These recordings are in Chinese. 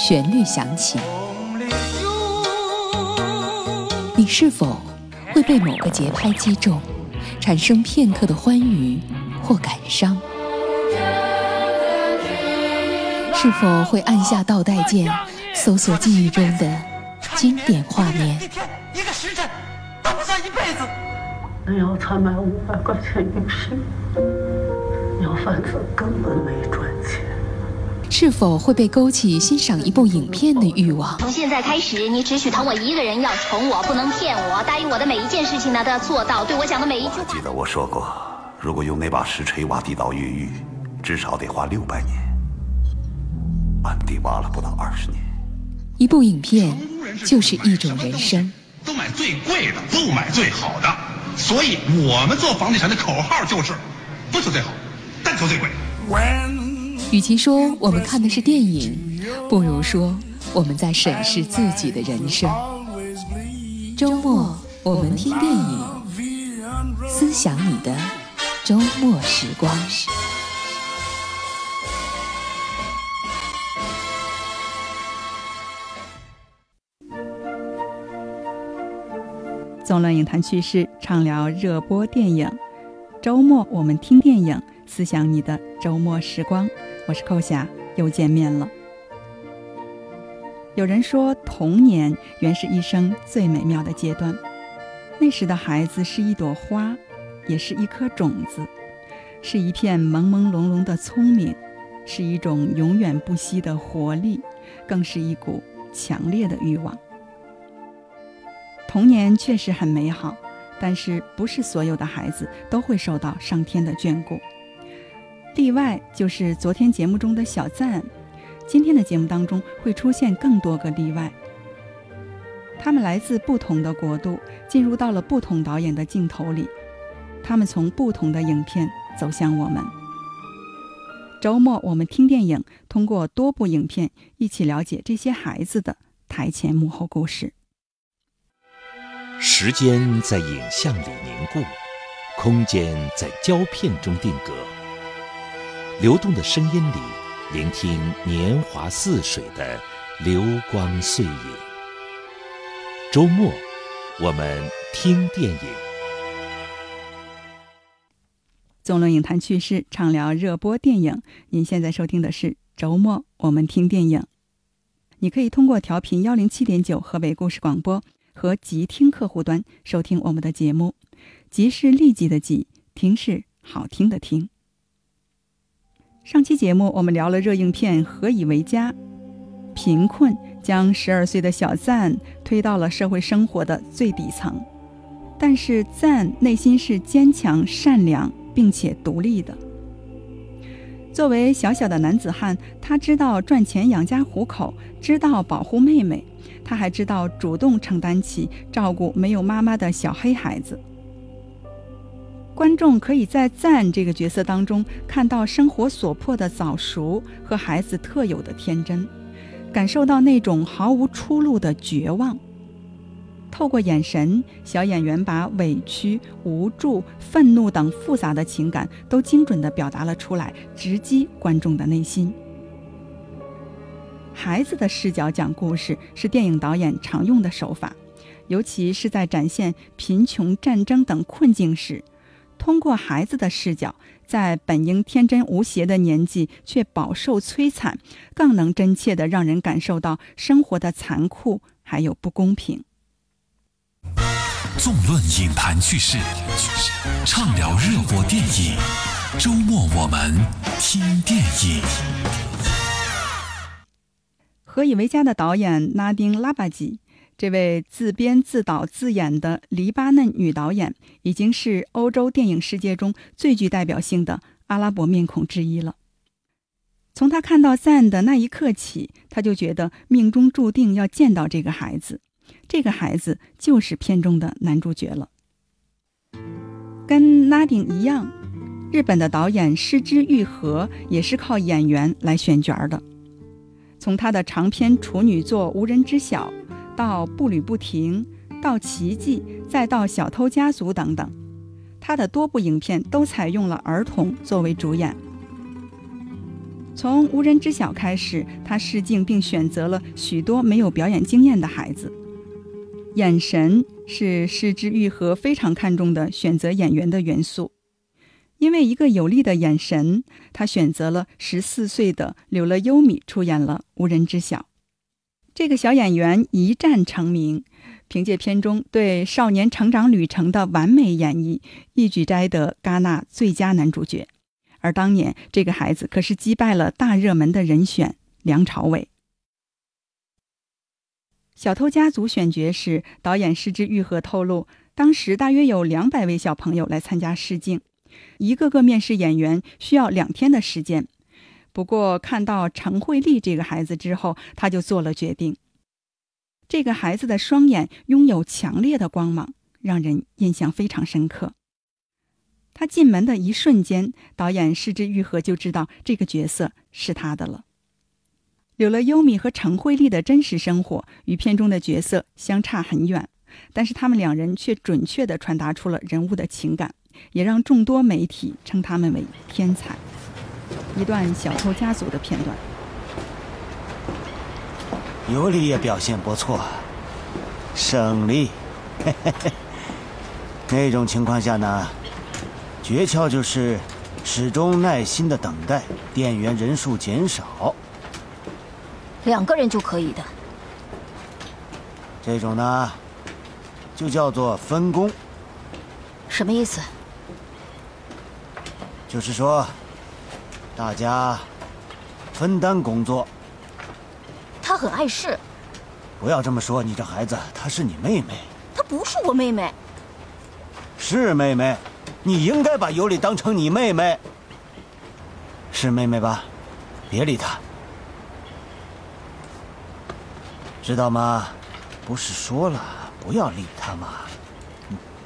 旋律响起，你是否会被某个节拍击中，产生片刻的欢愉或感伤？是否会按下倒带键，搜索记忆中的经典画面？一天一个时辰，都不算一辈子。人要才卖五百块钱一瓶，要贩子根本没赚钱。是否会被勾起欣赏一部影片的欲望？从现在开始，你只许疼我一个人，要宠我，不能骗我。答应我的每一件事情呢，都要做到。对我讲的每一句话。记得我说过，如果用那把石锤挖地道越狱，至少得花六百年。暗地挖了不到二十年。一部影片就是一种人生。都买最贵的，不买最好的。所以我们做房地产的口号就是：不求最好，但求最贵。与其说我们看的是电影，不如说我们在审视自己的人生。周末我们听电影，思想你的周末时光。纵论影坛趣事，畅聊热播电影。周末我们听电影，思想你的周末时光。我是寇霞，又见面了。有人说，童年原是一生最美妙的阶段。那时的孩子是一朵花，也是一颗种子，是一片朦朦胧胧的聪明，是一种永远不息的活力，更是一股强烈的欲望。童年确实很美好，但是不是所有的孩子都会受到上天的眷顾。例外就是昨天节目中的小赞，今天的节目当中会出现更多个例外。他们来自不同的国度，进入到了不同导演的镜头里，他们从不同的影片走向我们。周末我们听电影，通过多部影片一起了解这些孩子的台前幕后故事。时间在影像里凝固，空间在胶片中定格。流动的声音里，聆听年华似水的流光碎影。周末，我们听电影。纵论影坛趣事，畅聊热播电影。您现在收听的是周末我们听电影。你可以通过调频幺零七点九河北故事广播。和即听客户端收听我们的节目，即是立即的即，听是好听的听。上期节目我们聊了热映片《何以为家》，贫困将十二岁的小赞推到了社会生活的最底层，但是赞内心是坚强、善良并且独立的。作为小小的男子汉，他知道赚钱养家糊口，知道保护妹妹，他还知道主动承担起照顾没有妈妈的小黑孩子。观众可以在赞这个角色当中看到生活所迫的早熟和孩子特有的天真，感受到那种毫无出路的绝望。透过眼神，小演员把委屈、无助、愤怒等复杂的情感都精准地表达了出来，直击观众的内心。孩子的视角讲故事是电影导演常用的手法，尤其是在展现贫穷、战争等困境时，通过孩子的视角，在本应天真无邪的年纪却饱受摧残，更能真切地让人感受到生活的残酷还有不公平。纵论影坛趣事，畅聊热播电影。周末我们听电影。何以为家的导演拉丁拉巴吉，这位自编自导自演的黎巴嫩女导演，已经是欧洲电影世界中最具代表性的阿拉伯面孔之一了。从她看到赞的那一刻起，她就觉得命中注定要见到这个孩子。这个孩子就是片中的男主角了。跟拉丁一样，日本的导演失之愈合也是靠演员来选角的。从他的长篇处女作《无人知晓》到《步履不停》，到《奇迹》，再到《小偷家族》等等，他的多部影片都采用了儿童作为主演。从无人知晓开始，他试镜并选择了许多没有表演经验的孩子。眼神是失之愈合非常看重的选择演员的元素。因为一个有力的眼神，他选择了十四岁的柳乐优弥出演了《无人知晓》。这个小演员一战成名，凭借片中对少年成长旅程的完美演绎，一举摘得戛纳最佳男主角。而当年这个孩子可是击败了大热门的人选梁朝伟。《小偷家族》选角时，导演失之愈合透露，当时大约有两百位小朋友来参加试镜。一个个面试演员需要两天的时间，不过看到陈慧丽这个孩子之后，他就做了决定。这个孩子的双眼拥有强烈的光芒，让人印象非常深刻。他进门的一瞬间，导演失之愈合就知道这个角色是他的了。柳乐优米和陈慧丽的真实生活与片中的角色相差很远，但是他们两人却准确地传达出了人物的情感。也让众多媒体称他们为天才。一段《小偷家族》的片段。尤里也表现不错，胜利。那种情况下呢，诀窍就是始终耐心的等待，店员人数减少。两个人就可以的。这种呢，就叫做分工。什么意思？就是说，大家分担工作。他很碍事。不要这么说，你这孩子，她是你妹妹。她不是我妹妹。是妹妹，你应该把尤里当成你妹妹。是妹妹吧？别理她。知道吗？不是说了不要理她吗？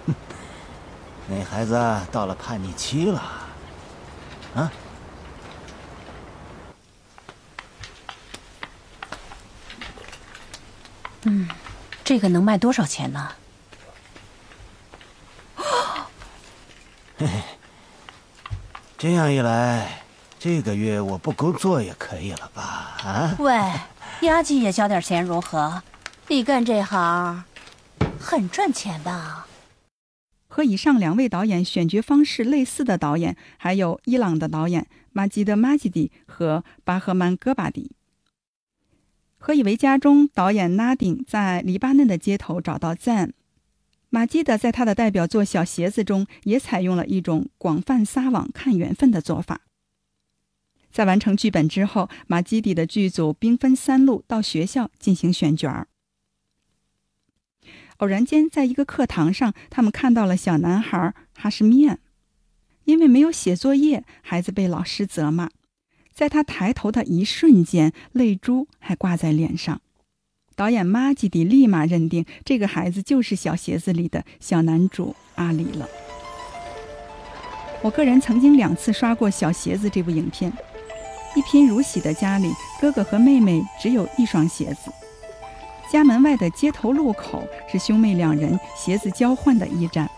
那孩子到了叛逆期了。啊，这个能卖多少钱呢？嘿嘿，这样一来，这个月我不工作也可以了吧？啊？喂，押金也交点钱如何？你干这行，很赚钱的。和以上两位导演选角方式类似的导演，还有伊朗的导演马吉德·马吉迪和巴赫曼·戈巴迪。何以为家中导演拉丁在黎巴嫩的街头找到赞，马基德在他的代表作《小鞋子》中也采用了一种广泛撒网看缘分的做法。在完成剧本之后，马基迪的剧组兵分三路到学校进行选角儿。偶然间，在一个课堂上，他们看到了小男孩哈什米安，因为没有写作业，孩子被老师责骂。在他抬头的一瞬间，泪珠还挂在脸上。导演马吉迪立马认定这个孩子就是《小鞋子》里的小男主阿里了。我个人曾经两次刷过《小鞋子》这部影片，一贫如洗的家里，哥哥和妹妹只有一双鞋子。家门外的街头路口是兄妹两人鞋子交换的驿站。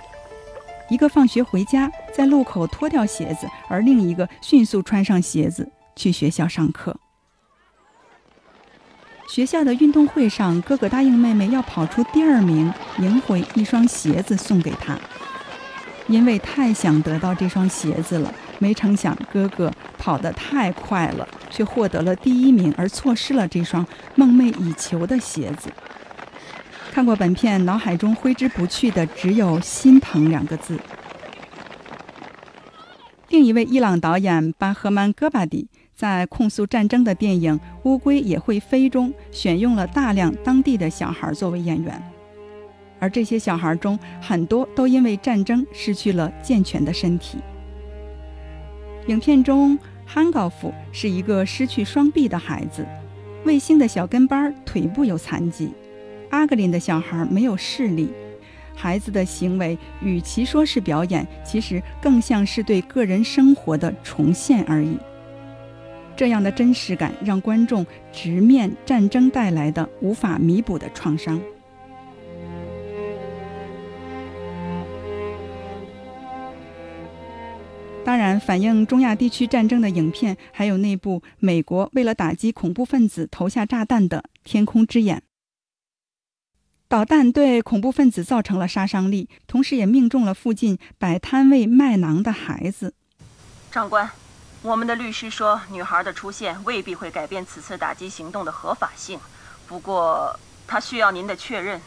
一个放学回家，在路口脱掉鞋子，而另一个迅速穿上鞋子去学校上课。学校的运动会上，哥哥答应妹妹要跑出第二名，赢回一双鞋子送给她。因为太想得到这双鞋子了，没成想哥哥跑得太快了，却获得了第一名，而错失了这双梦寐以求的鞋子。看过本片，脑海中挥之不去的只有“心疼”两个字。另一位伊朗导演巴赫曼·戈巴迪在控诉战争的电影《乌龟也会飞》中，选用了大量当地的小孩作为演员。而这些小孩中，很多都因为战争失去了健全的身体。影片中，汉高夫是一个失去双臂的孩子；卫星的小跟班腿部有残疾；阿格林的小孩没有视力。孩子的行为与其说是表演，其实更像是对个人生活的重现而已。这样的真实感，让观众直面战争带来的无法弥补的创伤。当然，反映中亚地区战争的影片，还有那部美国为了打击恐怖分子投下炸弹的《天空之眼》。导弹对恐怖分子造成了杀伤力，同时也命中了附近摆摊位卖馕的孩子。长官，我们的律师说，女孩的出现未必会改变此次打击行动的合法性，不过她需要您的确认。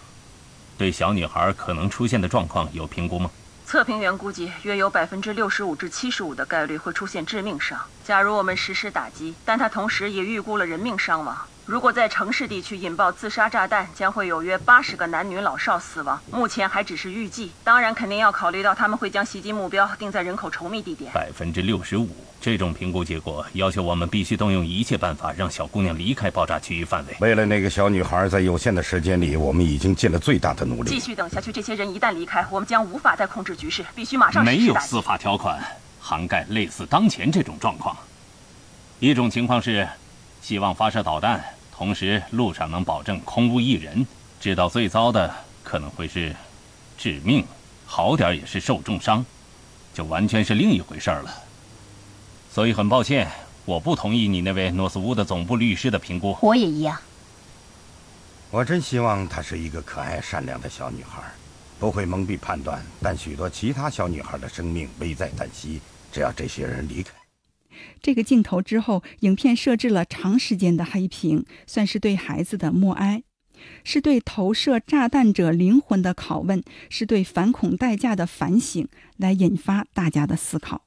对小女孩可能出现的状况有评估吗？测评员估计约有百分之六十五至七十五的概率会出现致命伤。假如我们实施打击，但他同时也预估了人命伤亡。如果在城市地区引爆自杀炸弹，将会有约八十个男女老少死亡。目前还只是预计，当然肯定要考虑到他们会将袭击目标定在人口稠密地点。百分之六十五，这种评估结果要求我们必须动用一切办法让小姑娘离开爆炸区域范围。为了那个小女孩，在有限的时间里，我们已经尽了最大的努力。继续等下去，这些人一旦离开，我们将无法再控制局势，必须马上实施没有司法条款涵盖类似当前这种状况。一种情况是，希望发射导弹。同时，路上能保证空无一人。知道最糟的可能会是致命，好点也是受重伤，就完全是另一回事了。所以很抱歉，我不同意你那位诺斯乌的总部律师的评估。我也一样。我真希望她是一个可爱善良的小女孩，不会蒙蔽判断。但许多其他小女孩的生命危在旦夕，只要这些人离开。这个镜头之后，影片设置了长时间的黑屏，算是对孩子的默哀，是对投射炸弹者灵魂的拷问，是对反恐代价的反省，来引发大家的思考。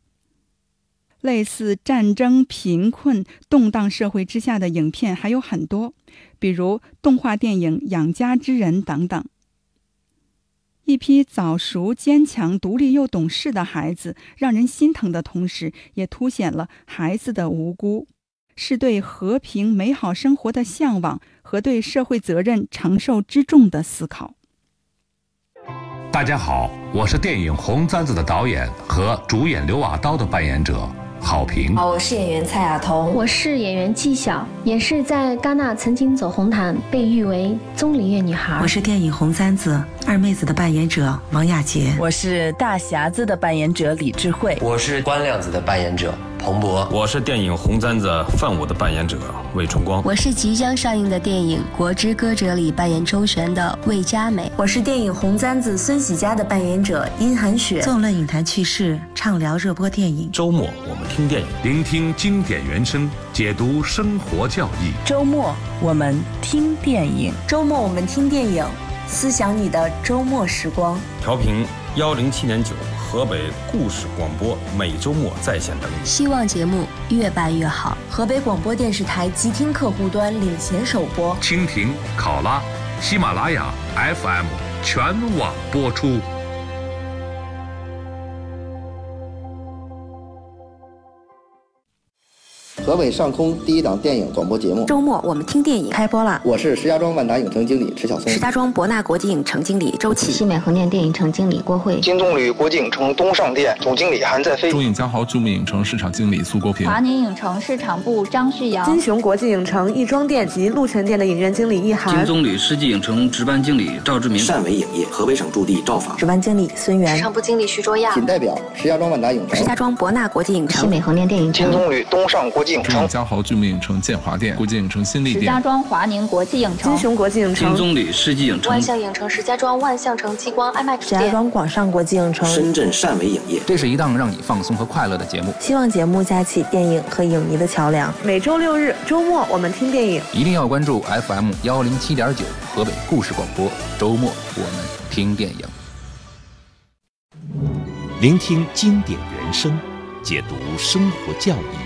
类似战争、贫困、动荡社会之下的影片还有很多，比如动画电影《养家之人》等等。一批早熟、坚强、独立又懂事的孩子，让人心疼的同时，也凸显了孩子的无辜，是对和平美好生活的向往和对社会责任承受之重的思考。大家好，我是电影《红簪子》的导演和主演刘瓦刀的扮演者。好评。好我是演员蔡雅彤，我是演员纪晓，也是在戛纳曾经走红毯，被誉为棕榈叶女孩。我是电影《红簪子》二妹子的扮演者王雅杰，我是大匣子的扮演者李智慧，我是关亮子的扮演者。彭博，我是电影《红簪子》范武的扮演者魏春光，我是即将上映的电影《国之歌者》里扮演周旋的魏佳美，我是电影《红簪子》孙喜佳的扮演者殷寒雪。纵论影坛趣事，畅聊热播电影。周末我们听电影，聆听经典原声，解读生活教义。周末我们听电影，周末我们听电影，思想你的周末时光。调频幺零七点九。河北故事广播每周末在线等你，希望节目越办越好。河北广播电视台即听客户端领衔首播，蜻蜓、考拉、喜马拉雅 FM 全网播出。河北上空第一档电影广播节目，周末我们听电影。开播了。我是石家庄万达影城经理池晓松，石家庄博纳国际影城经理周琦，西美横店电影城经理郭慧，金棕榈国际影城东上店总经理韩在飞，中影嘉豪著名影城市场经理苏国平，华宁影城市场部张旭阳，金雄国际影城亦庄店及鹿泉店的影院经理易涵，金棕榈世纪影城值班经理赵志明，汕尾影业河北省驻地赵法，值班经理孙源，市场部经理徐卓亚，仅代表石家庄万达影城，石家庄博纳国际影城，西美横店电影城，金棕榈东上国际影城，嘉豪。巨幕影城建华店、国际影城新力店、石家庄华宁国际影城、金雄国际影城、金棕榈世纪影城、万象影城石家庄万象城激光 IMAX 石家庄广上国际影城、深圳汕尾影业。这是一档让你放松和快乐的节目，希望节目架起电影和影迷的桥梁。每周六日周末我们听电影，一定要关注 FM 幺零七点九河北故事广播。周末我们听电影，聆听经典原声，解读生活教义。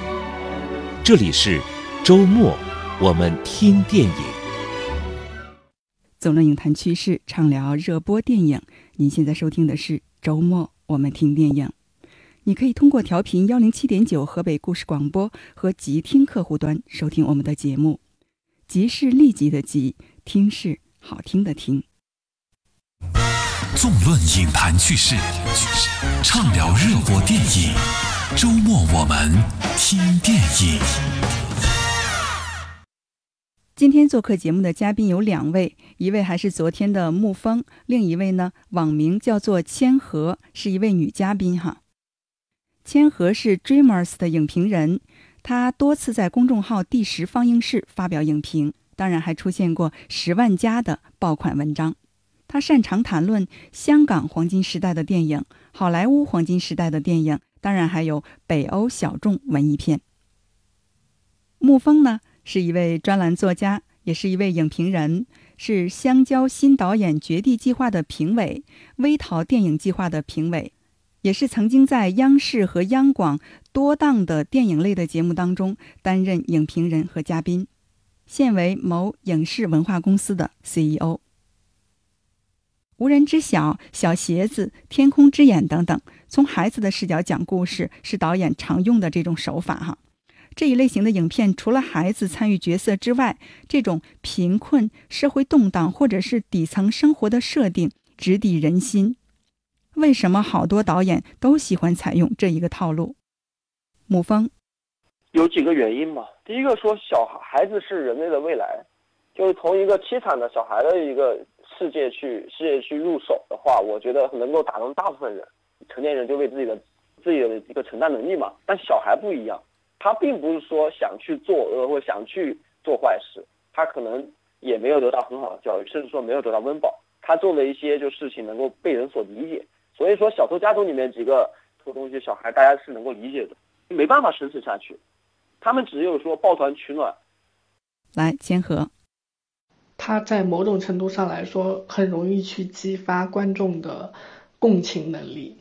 这里是周末，我们听电影。总论影坛趋势，畅聊热播电影。您现在收听的是周末，我们听电影。你可以通过调频幺零七点九河北故事广播和即听客户端收听我们的节目。即是立即的即，听是好听的听。纵论影坛趣事，畅聊热播电影。周末我们听电影。今天做客节目的嘉宾有两位，一位还是昨天的沐风，另一位呢网名叫做千和，是一位女嘉宾哈。千和是 Dreamers 的影评人，他多次在公众号“第十放映室”发表影评，当然还出现过十万加的爆款文章。他擅长谈论香港黄金时代的电影、好莱坞黄金时代的电影，当然还有北欧小众文艺片。沐风呢，是一位专栏作家，也是一位影评人，是香蕉新导演绝地计划的评委、微淘电影计划的评委。也是曾经在央视和央广多档的电影类的节目当中担任影评人和嘉宾，现为某影视文化公司的 CEO。无人知晓、小鞋子、天空之眼等等，从孩子的视角讲故事是导演常用的这种手法哈。这一类型的影片，除了孩子参与角色之外，这种贫困、社会动荡或者是底层生活的设定直抵人心。为什么好多导演都喜欢采用这一个套路？沐风有几个原因嘛？第一个说小孩孩子是人类的未来，就是从一个凄惨的小孩的一个世界去世界去入手的话，我觉得能够打动大部分人。成年人就为自己的自己的一个承担能力嘛，但小孩不一样，他并不是说想去作恶或想去做坏事，他可能也没有得到很好的教育，甚至说没有得到温饱，他做了一些就事情能够被人所理解。所以说，小偷家族里面几个偷东西小孩，大家是能够理解的，没办法生存下去，他们只有说抱团取暖。来，千和，他在某种程度上来说，很容易去激发观众的共情能力。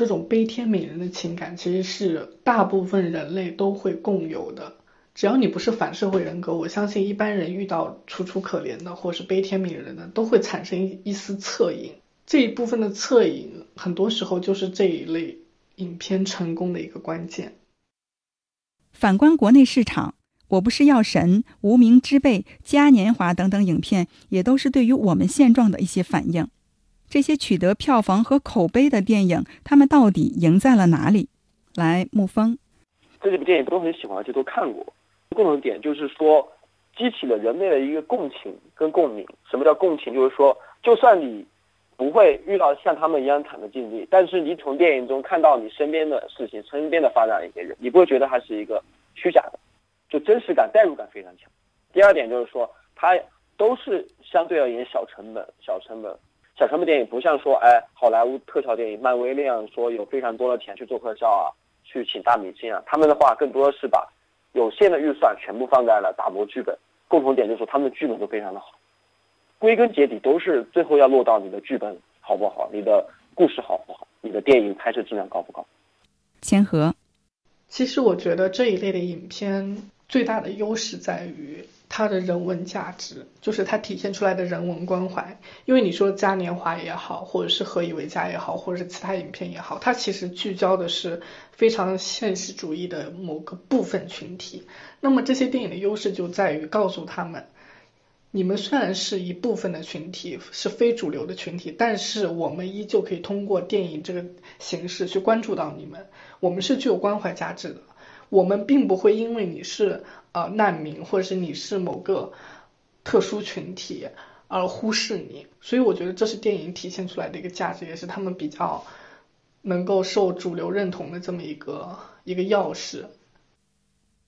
这种悲天悯人的情感，其实是大部分人类都会共有的。只要你不是反社会人格，我相信一般人遇到楚楚可怜的或是悲天悯人的，都会产生一丝恻隐。这一部分的恻隐，很多时候就是这一类影片成功的一个关键。反观国内市场，《我不是药神》《无名之辈》《嘉年华》等等影片，也都是对于我们现状的一些反应。这些取得票房和口碑的电影，他们到底赢在了哪里？来，沐风，这几部电影都很喜欢，而且都看过。共同点就是说，激起了人类的一个共情跟共鸣。什么叫共情？就是说，就算你。不会遇到像他们一样惨的境地，但是你从电影中看到你身边的事情、身边的发展一些人，你不会觉得它是一个虚假的，就真实感、代入感非常强。第二点就是说，它都是相对而言小成本、小成本、小成本电影，不像说哎好莱坞特效电影、漫威那样说有非常多的钱去做特效啊，去请大明星啊。他们的话更多的是把有限的预算全部放在了打磨剧本。共同点就是，他们的剧本都非常的好。归根结底都是最后要落到你的剧本好不好，你的故事好不好，你的电影拍摄质量高不高。千和，其实我觉得这一类的影片最大的优势在于它的人文价值，就是它体现出来的人文关怀。因为你说嘉年华也好，或者是何以为家也好，或者是其他影片也好，它其实聚焦的是非常现实主义的某个部分群体。那么这些电影的优势就在于告诉他们。你们虽然是一部分的群体，是非主流的群体，但是我们依旧可以通过电影这个形式去关注到你们。我们是具有关怀价值的，我们并不会因为你是呃难民或者是你是某个特殊群体而忽视你。所以我觉得这是电影体现出来的一个价值，也是他们比较能够受主流认同的这么一个一个钥匙。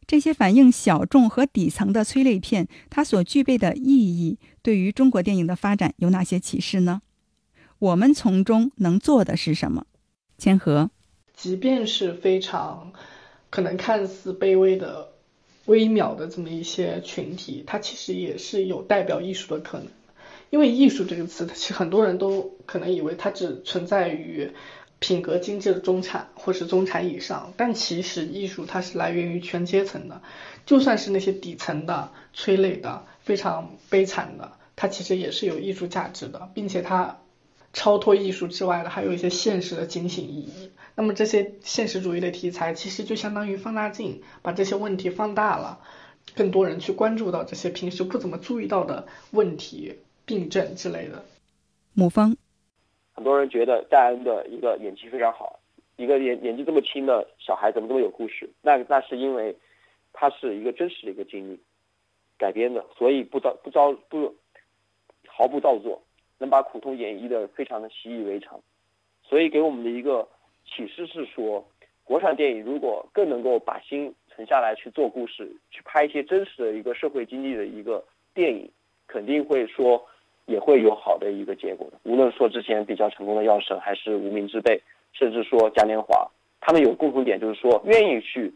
这些反映小众和底层的催泪片，它所具备的意义，对于中国电影的发展有哪些启示呢？我们从中能做的是什么？千和，即便是非常可能看似卑微的、微渺的这么一些群体，它其实也是有代表艺术的可能。因为艺术这个词，其实很多人都可能以为它只存在于。品格精致的中产或是中产以上，但其实艺术它是来源于全阶层的，就算是那些底层的、催泪的、非常悲惨的，它其实也是有艺术价值的，并且它超脱艺术之外的还有一些现实的警醒意义。那么这些现实主义的题材其实就相当于放大镜，把这些问题放大了，更多人去关注到这些平时不怎么注意到的问题、病症之类的。母方。很多人觉得戴恩的一个演技非常好，一个年年纪这么轻的小孩怎么这么有故事？那那是因为他是一个真实的一个经历改编的，所以不造不造不毫不造作，能把苦痛演绎的非常的习以为常。所以给我们的一个启示是说，国产电影如果更能够把心沉下来去做故事，去拍一些真实的一个社会经济的一个电影，肯定会说也会有好的一个结果的。无论说之前比较成功的《药神》，还是《无名之辈》，甚至说《嘉年华》，他们有共同点，就是说愿意去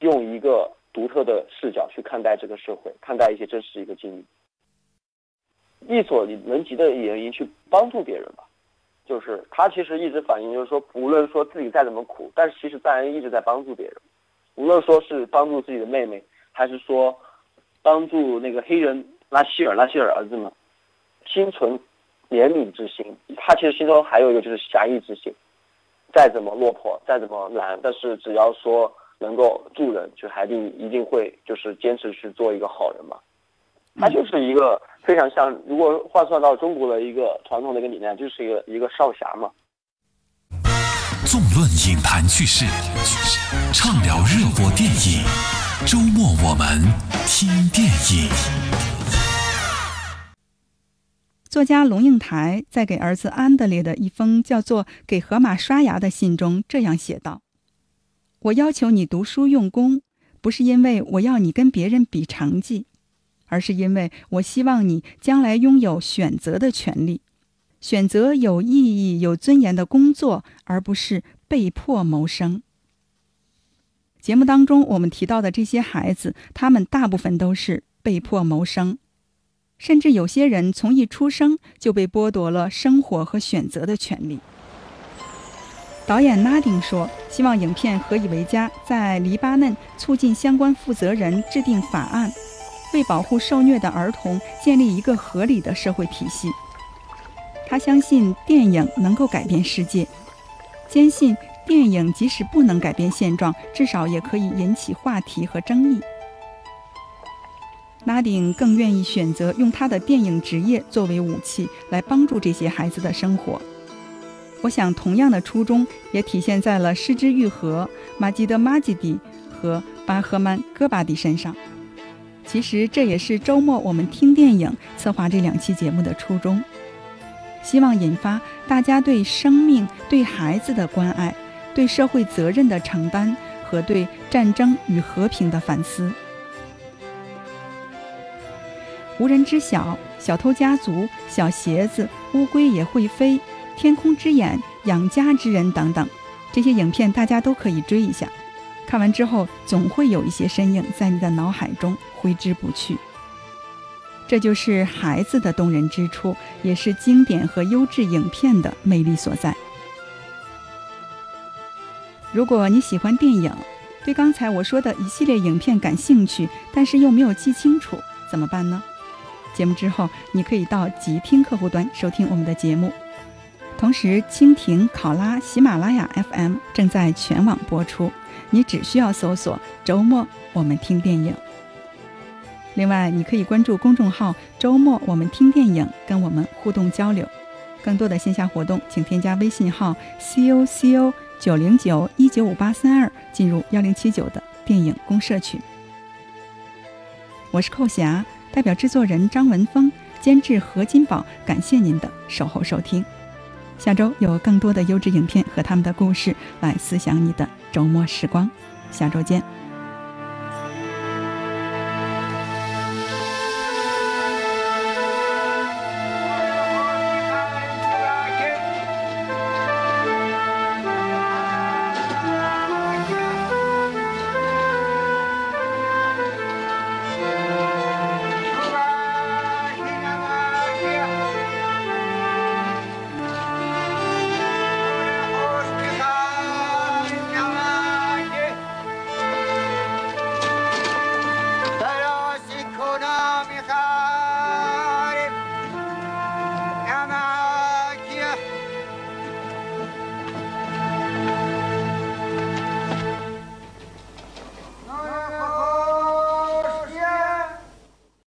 用一个独特的视角去看待这个社会，看待一些真实的一个经历，力所能及的原因去帮助别人吧。就是他其实一直反映，就是说，无论说自己再怎么苦，但是其实赞恩一直在帮助别人，无论说是帮助自己的妹妹，还是说帮助那个黑人拉希尔拉希尔儿子们，心存怜悯之心。他其实心中还有一个就是侠义之心，再怎么落魄，再怎么难，但是只要说能够助人，就还定一定会就是坚持去做一个好人嘛。他就是一个非常像，如果换算到中国的一个传统的一个理念，就是一个一个少侠嘛。纵论影坛趣事，畅聊热播电影。周末我们听电影。作家龙应台在给儿子安德烈的一封叫做《给河马刷牙》的信中这样写道：“我要求你读书用功，不是因为我要你跟别人比成绩。”而是因为我希望你将来拥有选择的权利，选择有意义、有尊严的工作，而不是被迫谋生。节目当中我们提到的这些孩子，他们大部分都是被迫谋生，甚至有些人从一出生就被剥夺了生活和选择的权利。导演拉丁说：“希望影片《何以为家》在黎巴嫩促进相关负责人制定法案。”为保护受虐的儿童建立一个合理的社会体系。他相信电影能够改变世界，坚信电影即使不能改变现状，至少也可以引起话题和争议。拉丁更愿意选择用他的电影职业作为武器，来帮助这些孩子的生活。我想，同样的初衷也体现在了失之愈合马吉德·马吉迪和巴赫曼·戈巴迪身上。其实这也是周末我们听电影策划这两期节目的初衷，希望引发大家对生命、对孩子的关爱、对社会责任的承担和对战争与和平的反思。无人知晓、小偷家族、小鞋子、乌龟也会飞、天空之眼、养家之人等等，这些影片大家都可以追一下。看完之后，总会有一些身影在你的脑海中挥之不去。这就是孩子的动人之处，也是经典和优质影片的魅力所在。如果你喜欢电影，对刚才我说的一系列影片感兴趣，但是又没有记清楚，怎么办呢？节目之后，你可以到极听客户端收听我们的节目。同时，蜻蜓、考拉、喜马拉雅 FM 正在全网播出。你只需要搜索“周末我们听电影”。另外，你可以关注公众号“周末我们听电影”，跟我们互动交流。更多的线下活动，请添加微信号 c o c o 九零九一九五八三二，进入幺零七九的电影公社群。我是寇霞，代表制作人张文峰，监制何金宝，感谢您的守候收听。下周有更多的优质影片和他们的故事来思想你的周末时光，下周见。